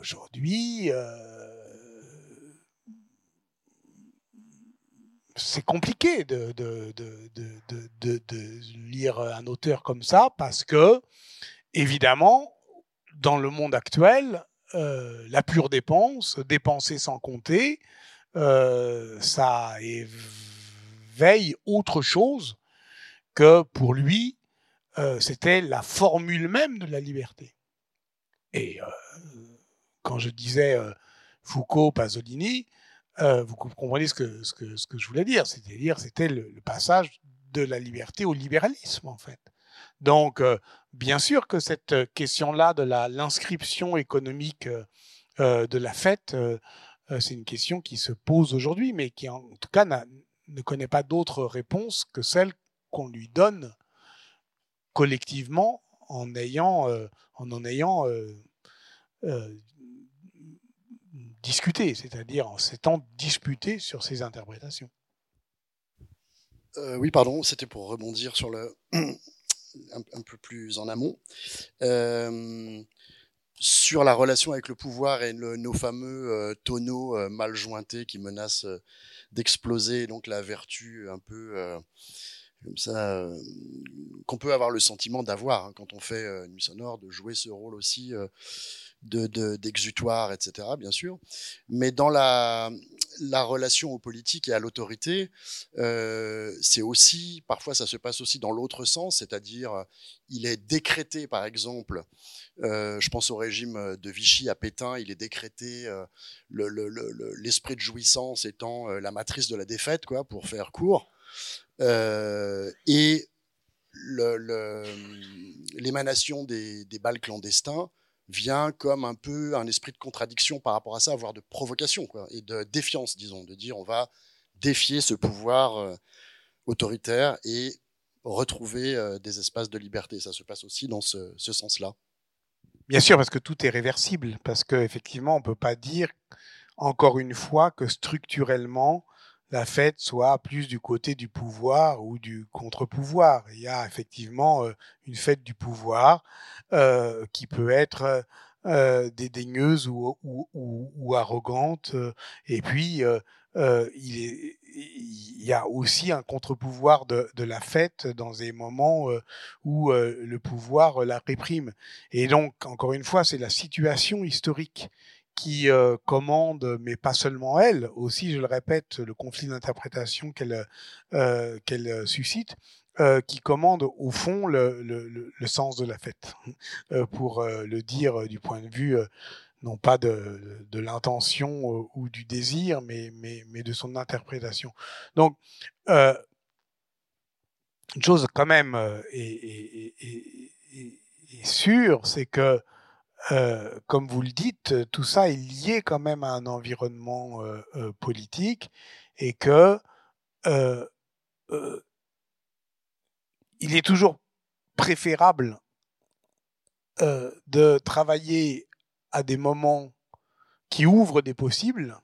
Aujourd'hui, c'est compliqué de, lire un auteur comme ça parce que, évidemment, dans le monde actuel, euh, la pure dépense, dépenser sans compter, euh, ça éveille autre chose que pour lui, euh, c'était la formule même de la liberté. Et quand je disais Foucault, Pasolini, vous comprenez ce que, je voulais dire, c'est-à-dire c'était le, le, passage de la liberté au libéralisme en fait. Donc, bien sûr que cette euh, question-là de l'inscription économique euh, de la fête, c'est une question qui se pose aujourd'hui, mais qui en tout cas ne connaît pas d'autre réponse que celle qu'on lui donne collectivement en ayant en, en ayant discuté, c'est-à-dire en s'étant disputé sur ces interprétations. oui, pardon, c'était pour rebondir sur le un, peu plus en amont. Euh, sur la relation avec le pouvoir et nos fameux euh, tonneaux euh, mal jointés qui menacent d'exploser, donc la vertu un peu comme ça, qu'on peut avoir le sentiment d'avoir hein, quand on fait une nuit sonore, de jouer ce rôle aussi d'exutoire, de, etc., bien sûr. Mais dans la, la relation aux politiques et à l'autorité, euh, c'est aussi, parfois ça se passe aussi dans l'autre sens, c'est-à-dire il est décrété, par exemple, euh, je pense au régime de Vichy à Pétain, il est décrété euh, l'esprit le, de jouissance étant euh, la matrice de la défaite, quoi, pour faire court. Euh, et l'émanation des, des balles clandestins vient comme un peu un esprit de contradiction par rapport à ça, voire de provocation et de défiance, disons, de dire on va défier ce pouvoir euh, autoritaire et retrouver euh, des espaces de liberté. Ça se passe aussi dans ce, ce sens-là. Bien sûr, parce que tout est réversible, parce qu'effectivement, on ne peut pas dire, encore une fois, que structurellement, la fête soit plus du côté du pouvoir ou du contre-pouvoir. Il y a effectivement euh, une fête du pouvoir euh, qui peut être euh, dédaigneuse ou, ou, ou, arrogante. Et puis, il, est, il, y a aussi un contre-pouvoir de, de, la fête dans des moments où le pouvoir la réprime. Et donc, encore une fois, c'est la situation historique qui euh, commande, mais pas seulement elle, aussi, je le répète, le conflit d'interprétation qu'elle euh, qu'elle suscite, euh, qui commande au fond le, le, le, sens de la fête, euh, pour euh, le dire du point de vue non pas de, de l'intention ou du désir, mais, mais, mais de son interprétation. Donc, une chose quand même est, est, est, est sûre, c'est que euh, comme vous le dites, tout ça est lié quand même à un environnement euh, euh, politique et que euh, euh, il est toujours préférable euh, de travailler à des moments qui ouvrent des possibles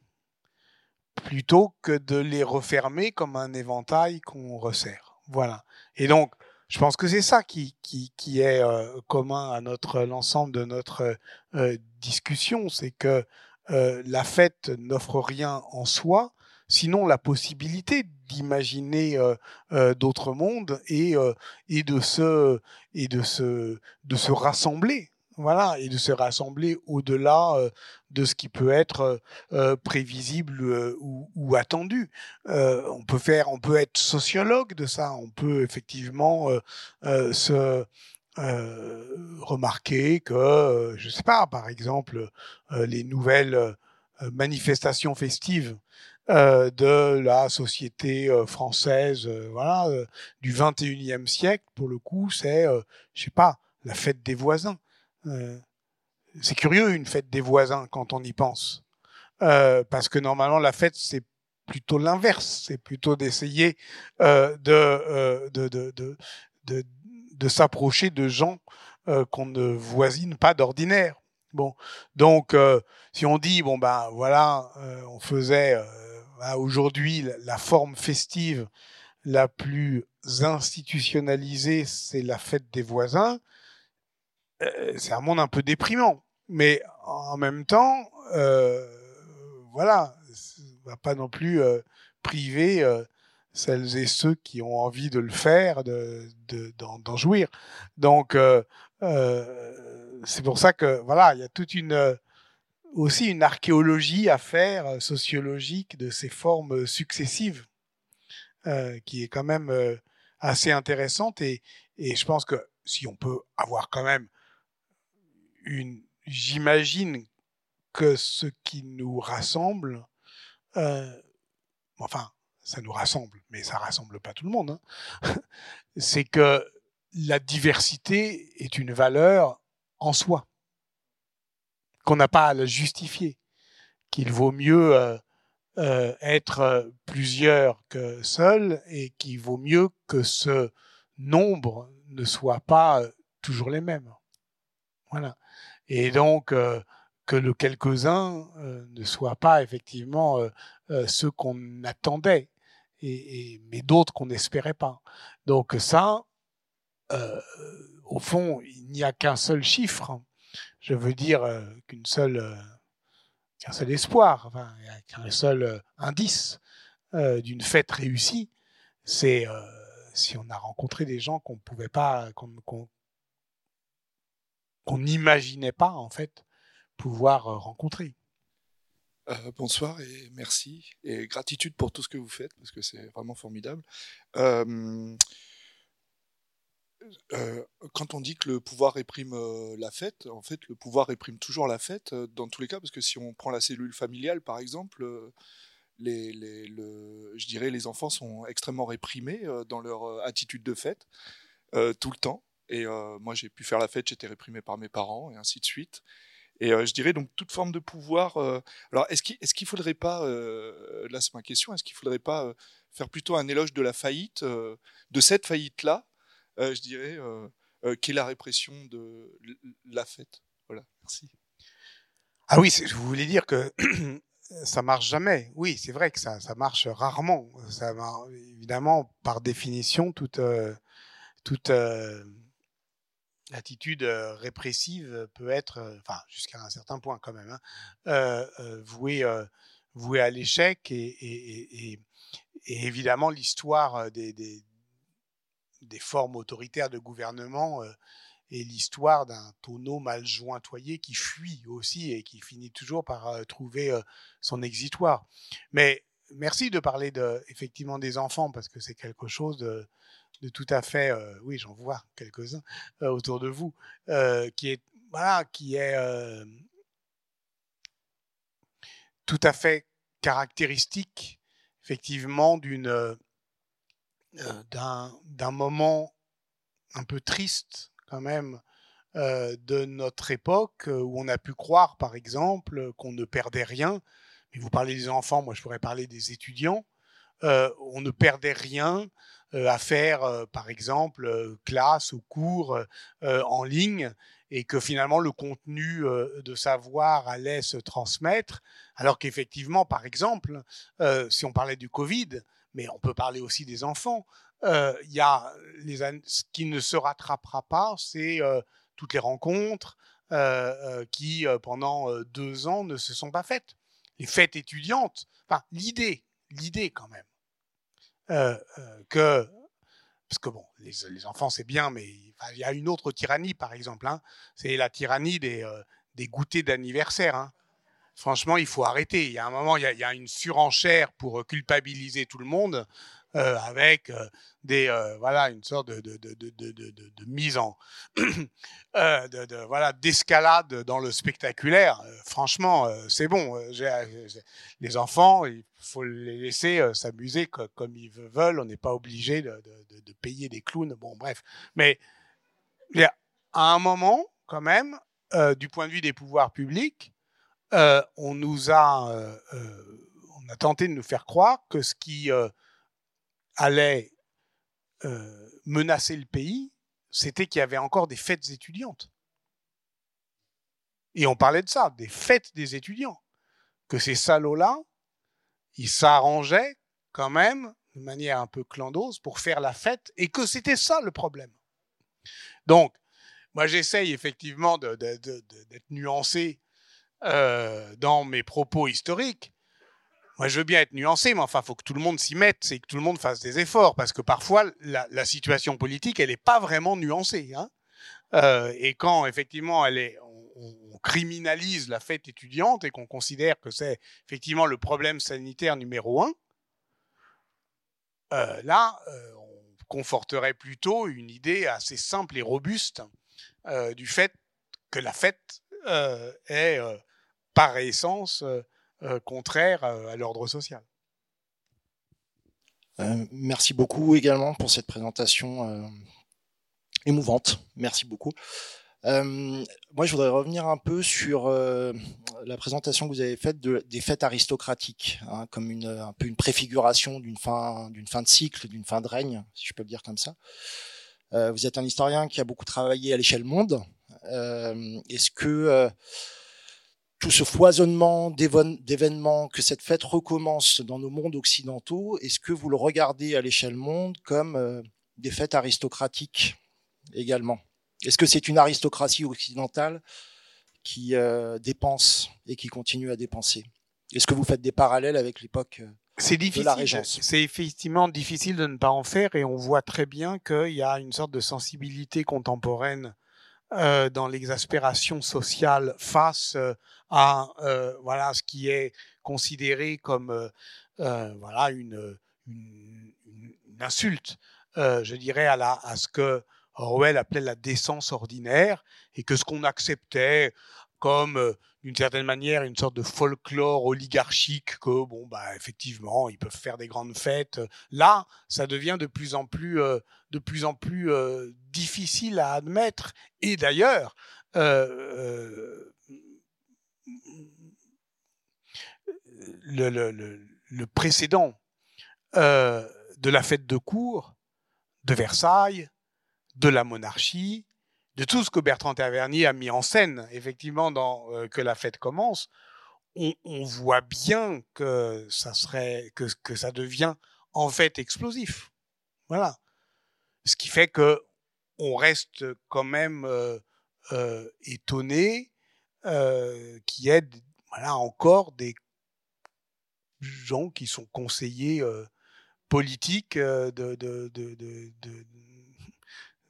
plutôt que de les refermer comme un éventail qu'on resserre. Voilà. Et donc, je pense que c'est ça qui, qui, qui est euh, commun à notre l'ensemble de notre euh, discussion, c'est que euh, la fête n'offre rien en soi, sinon la possibilité d'imaginer euh, euh, d'autres mondes et, euh, et de se et de se de se rassembler voilà et de se rassembler au-delà euh, de ce qui peut être euh, prévisible euh, ou, ou, attendu on peut faire on peut être sociologue de ça on peut effectivement se remarquer que je sais pas par exemple les nouvelles manifestations festives de la société française, voilà, du 21e siècle, pour le coup, c'est, je sais pas, la fête des voisins. C'est curieux une fête des voisins quand on y pense, parce que normalement la fête c'est plutôt l'inverse, c'est plutôt d'essayer de, de, de, de, de, s'approcher de gens qu'on ne voisine pas d'ordinaire. Bon, donc euh, si on dit bon ben voilà, euh, on faisait euh, aujourd'hui la, forme festive la plus institutionnalisée, c'est la fête des voisins. C'est un monde un peu déprimant, mais en même temps, voilà, on va pas non plus priver celles et ceux qui ont envie de le faire, de d'en de, jouir. Donc euh, c'est pour ça que voilà, il y a toute une aussi une archéologie à faire sociologique de ces formes successives euh, qui est quand même euh, assez intéressante et, et je pense que si on peut avoir quand même j'imagine que ce qui nous rassemble euh, enfin ça nous rassemble mais ça rassemble pas tout le monde hein, (laughs) c'est que la diversité est une valeur en soi, qu'on n'a pas à la justifier, qu'il vaut mieux euh, euh, être plusieurs que seuls et qu'il vaut mieux que ce nombre ne soit pas toujours les mêmes. Voilà. Et donc euh, que le quelques-uns euh, ne soient pas effectivement euh, ceux qu'on attendait, et, mais d'autres qu'on n'espérait pas. Donc ça, au fond, il n'y a qu'un seul chiffre. Je veux dire qu'une seule, qu'un seul espoir, qu'un seul indice d'une fête réussie, c'est si on a rencontré des gens qu'on pouvait pas, qu'on qu'on n'imaginait pas en fait pouvoir rencontrer. Euh, bonsoir et merci et gratitude pour tout ce que vous faites parce que c'est vraiment formidable. Euh, euh, quand on dit que le pouvoir réprime euh, la fête, en fait, le pouvoir réprime toujours la fête euh, dans tous les cas, parce que si on prend la cellule familiale, par exemple, euh, je dirais les enfants sont extrêmement réprimés euh, dans leur euh, attitude de fête tout le temps. Et moi, j'ai pu faire la fête, j'étais réprimé par mes parents et ainsi de suite. Et je dirais donc toute forme de pouvoir. alors, est-ce qu'il est qu'il faudrait pas, là c'est ma question, est-ce qu'il faudrait pas faire plutôt un éloge de la faillite, de cette faillite-là, euh, je dirais, euh, euh, qui est la répression de la fête? Voilà, merci. Ah oui, je voulais dire que (clears throat) ça marche jamais? Oui, c'est vrai que ça, ça marche rarement. Ça, évidemment, par définition, toute, euh, toute euh, attitude répressive peut être, enfin, jusqu'à un certain point quand même, hein, vouée, vouée à l'échec. Et, évidemment, l'histoire des, formes autoritaires de gouvernement et l'histoire d'un tonneau mal jointoyé qui fuit aussi et qui finit toujours par trouver son exitoire. Mais merci de parler de, effectivement des enfants parce que c'est quelque chose de, de tout à fait, oui, j'en vois quelques-uns autour de vous, qui est, voilà, qui est tout à fait caractéristique, effectivement, d'une euh, d'un moment un peu triste quand même de notre époque où on a pu croire par exemple qu'on ne perdait rien. Mais vous parlez des enfants, moi je pourrais parler des étudiants on ne perdait rien à faire, par exemple, classe ou cours en ligne et que finalement le contenu de savoir allait se transmettre, alors qu'effectivement, par exemple, si on parlait du Covid, mais on peut parler aussi des enfants, il y a les, ce qui ne se rattrapera pas, c'est toutes les rencontres qui, pendant deux ans, ne se sont pas faites. Les fêtes étudiantes, enfin, l'idée, l'idée quand même, que parce que bon, les, enfants c'est bien, mais il y a une autre tyrannie par exemple. Hein, c'est la tyrannie des, des goûters d'anniversaire. Hein. Franchement, il faut arrêter. Il y a un moment, il y a, il y a une surenchère pour culpabiliser tout le monde. Euh, avec euh, des euh, voilà une sorte de, de, de, de mise en (clears throat) voilà d'escalade dans le spectaculaire. franchement, c'est bon. les enfants, il faut les laisser s'amuser comme, ils veulent. On n'est pas obligé de, payer des clowns. Bon, bref. Mais à un moment, quand même, du point de vue des pouvoirs publics, on nous a on a tenté de nous faire croire que ce qui allait euh, menacer le pays, c'était qu'il y avait encore des fêtes étudiantes. Et on parlait de ça, des fêtes des étudiants. Que ces salauds-là, ils s'arrangeaient quand même de manière un peu clandose pour faire la fête et que c'était ça le problème. Donc, moi j'essaye effectivement d'être nuancé euh, dans mes propos historiques, moi, je veux bien être nuancé, mais enfin, faut que tout le monde s'y mette, c'est que tout le monde fasse des efforts, parce que parfois, la, situation politique, elle n'est pas vraiment nuancée. Hein. Euh, et quand, effectivement, on, criminalise la fête étudiante et qu'on considère que c'est effectivement le problème sanitaire numéro un, euh, là, euh, on conforterait plutôt une idée assez simple et robuste du fait que la fête est, par essence, euh, contraire euh, à l'ordre social. Euh, merci beaucoup également pour cette présentation émouvante. Merci beaucoup. moi, je voudrais revenir un peu sur la présentation que vous avez faite de, des fêtes aristocratiques, hein, comme un peu une préfiguration d'une fin, d'une fin de cycle, d'une fin de règne, si je peux le dire comme ça. vous êtes un historien qui a beaucoup travaillé à l'échelle monde. Est-ce que tout ce foisonnement d'événements, que cette fête recommence dans nos mondes occidentaux, est-ce que vous le regardez à l'échelle monde comme euh, des fêtes aristocratiques également? Est-ce que c'est une aristocratie occidentale qui euh, dépense et qui continue à dépenser? Est-ce que vous faites des parallèles avec l'époque euh, c'est difficile. C'est effectivement difficile de ne pas en faire et on voit très bien qu'il y a une sorte de sensibilité contemporaine euh, dans l'exaspération sociale face euh, à euh, voilà ce qui est considéré comme voilà une, une, une insulte, je dirais à la à ce que Orwell appelait la décence ordinaire et que ce qu'on acceptait comme d'une certaine manière une sorte de folklore oligarchique que bon bah effectivement ils peuvent faire des grandes fêtes. Là ça devient de plus en plus euh, de plus en plus euh, difficile à admettre et d'ailleurs euh, le, précédent de la fête de cour de Versailles de la monarchie de tout ce que Bertrand Tavernier a mis en scène, effectivement, dans euh, Que la fête commence, on, voit bien que ça serait, que ça devient en fait explosif. Voilà. Ce qui fait que on reste quand même euh, euh, étonné qu'il y ait voilà, encore des gens qui sont conseillers politiques de,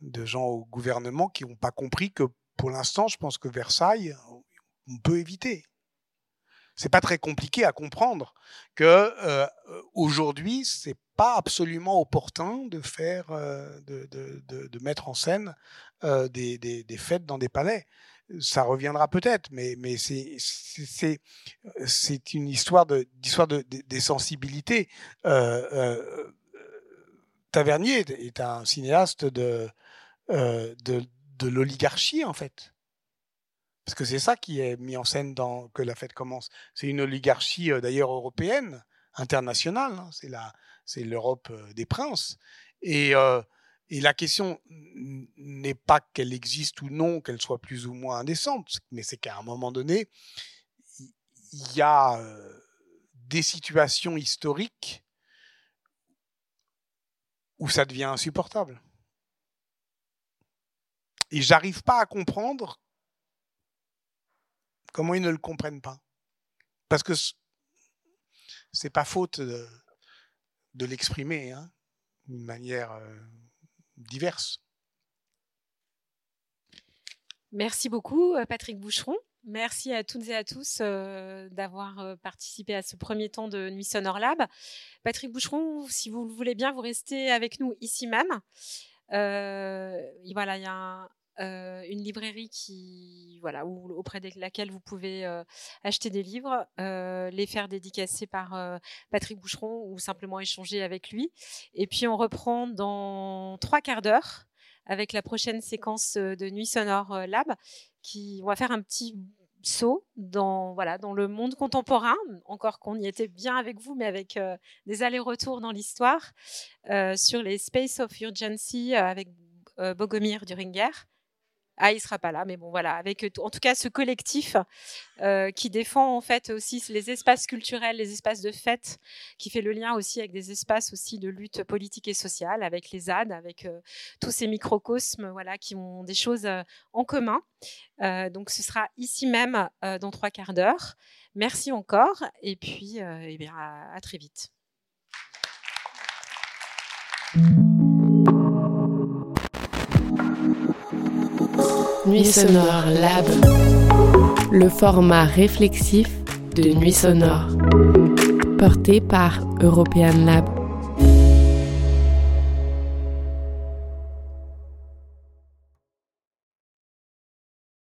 de gens au gouvernement qui n'ont pas compris que pour l'instant, je pense que Versailles, on peut éviter. C'est pas très compliqué à comprendre que euh, aujourd'hui, c'est pas absolument opportun de faire, euh, de, de, de, mettre en scène euh, des, des, des, fêtes dans des palais. Ça reviendra peut-être, mais, mais c'est, une histoire de, d'histoire de, des sensibilités. Euh, Tavernier est un cinéaste de, de, de l'oligarchie, en fait. Parce que c'est ça qui est mis en scène dans que la fête commence. C'est une oligarchie, euh, d'ailleurs, européenne, internationale. Hein. C'est la, c'est l'Europe des princes. Et, et la question n'est pas qu'elle existe ou non, qu'elle soit plus ou moins indécente, mais c'est qu'à un moment donné, il y a des situations historiques où ça devient insupportable. Et j'arrive pas à comprendre comment ils ne le comprennent pas. Parce que c'est pas faute de, l'exprimer hein, d'une manière euh, diverse. Merci beaucoup, euh, Patrick Boucheron. Merci à toutes et à tous euh, d'avoir participé à ce premier temps de Nuit Sonore Lab. Patrick Boucheron, si vous le voulez bien, vous restez avec nous ici même. voilà, il y a un, euh, une librairie qui, voilà, auprès de laquelle vous pouvez euh, acheter des livres, euh, les faire dédicacer par Patrick Boucheron ou simplement échanger avec lui. Et puis on reprend dans trois quarts d'heure avec la prochaine séquence de Nuit Sonore Lab, qui on va faire un petit saut dans voilà dans le monde contemporain encore qu'on y était bien avec vous mais avec des allers-retours dans l'histoire sur les Space of Urgency avec Bogomir Duringer ah, il sera pas là, mais bon, voilà, avec en tout cas ce collectif euh, qui défend en fait aussi les espaces culturels, les espaces de fête, qui fait le lien aussi avec des espaces aussi de lutte politique et sociale, avec les ZAD, avec euh, tous ces microcosmes, voilà, qui ont des choses euh, en commun. donc, ce sera ici même dans trois quarts d'heure. Merci encore, et puis, eh bien, à très vite. Nuit sonore lab. Le format réflexif de Nuit sonore. Porté par European Lab.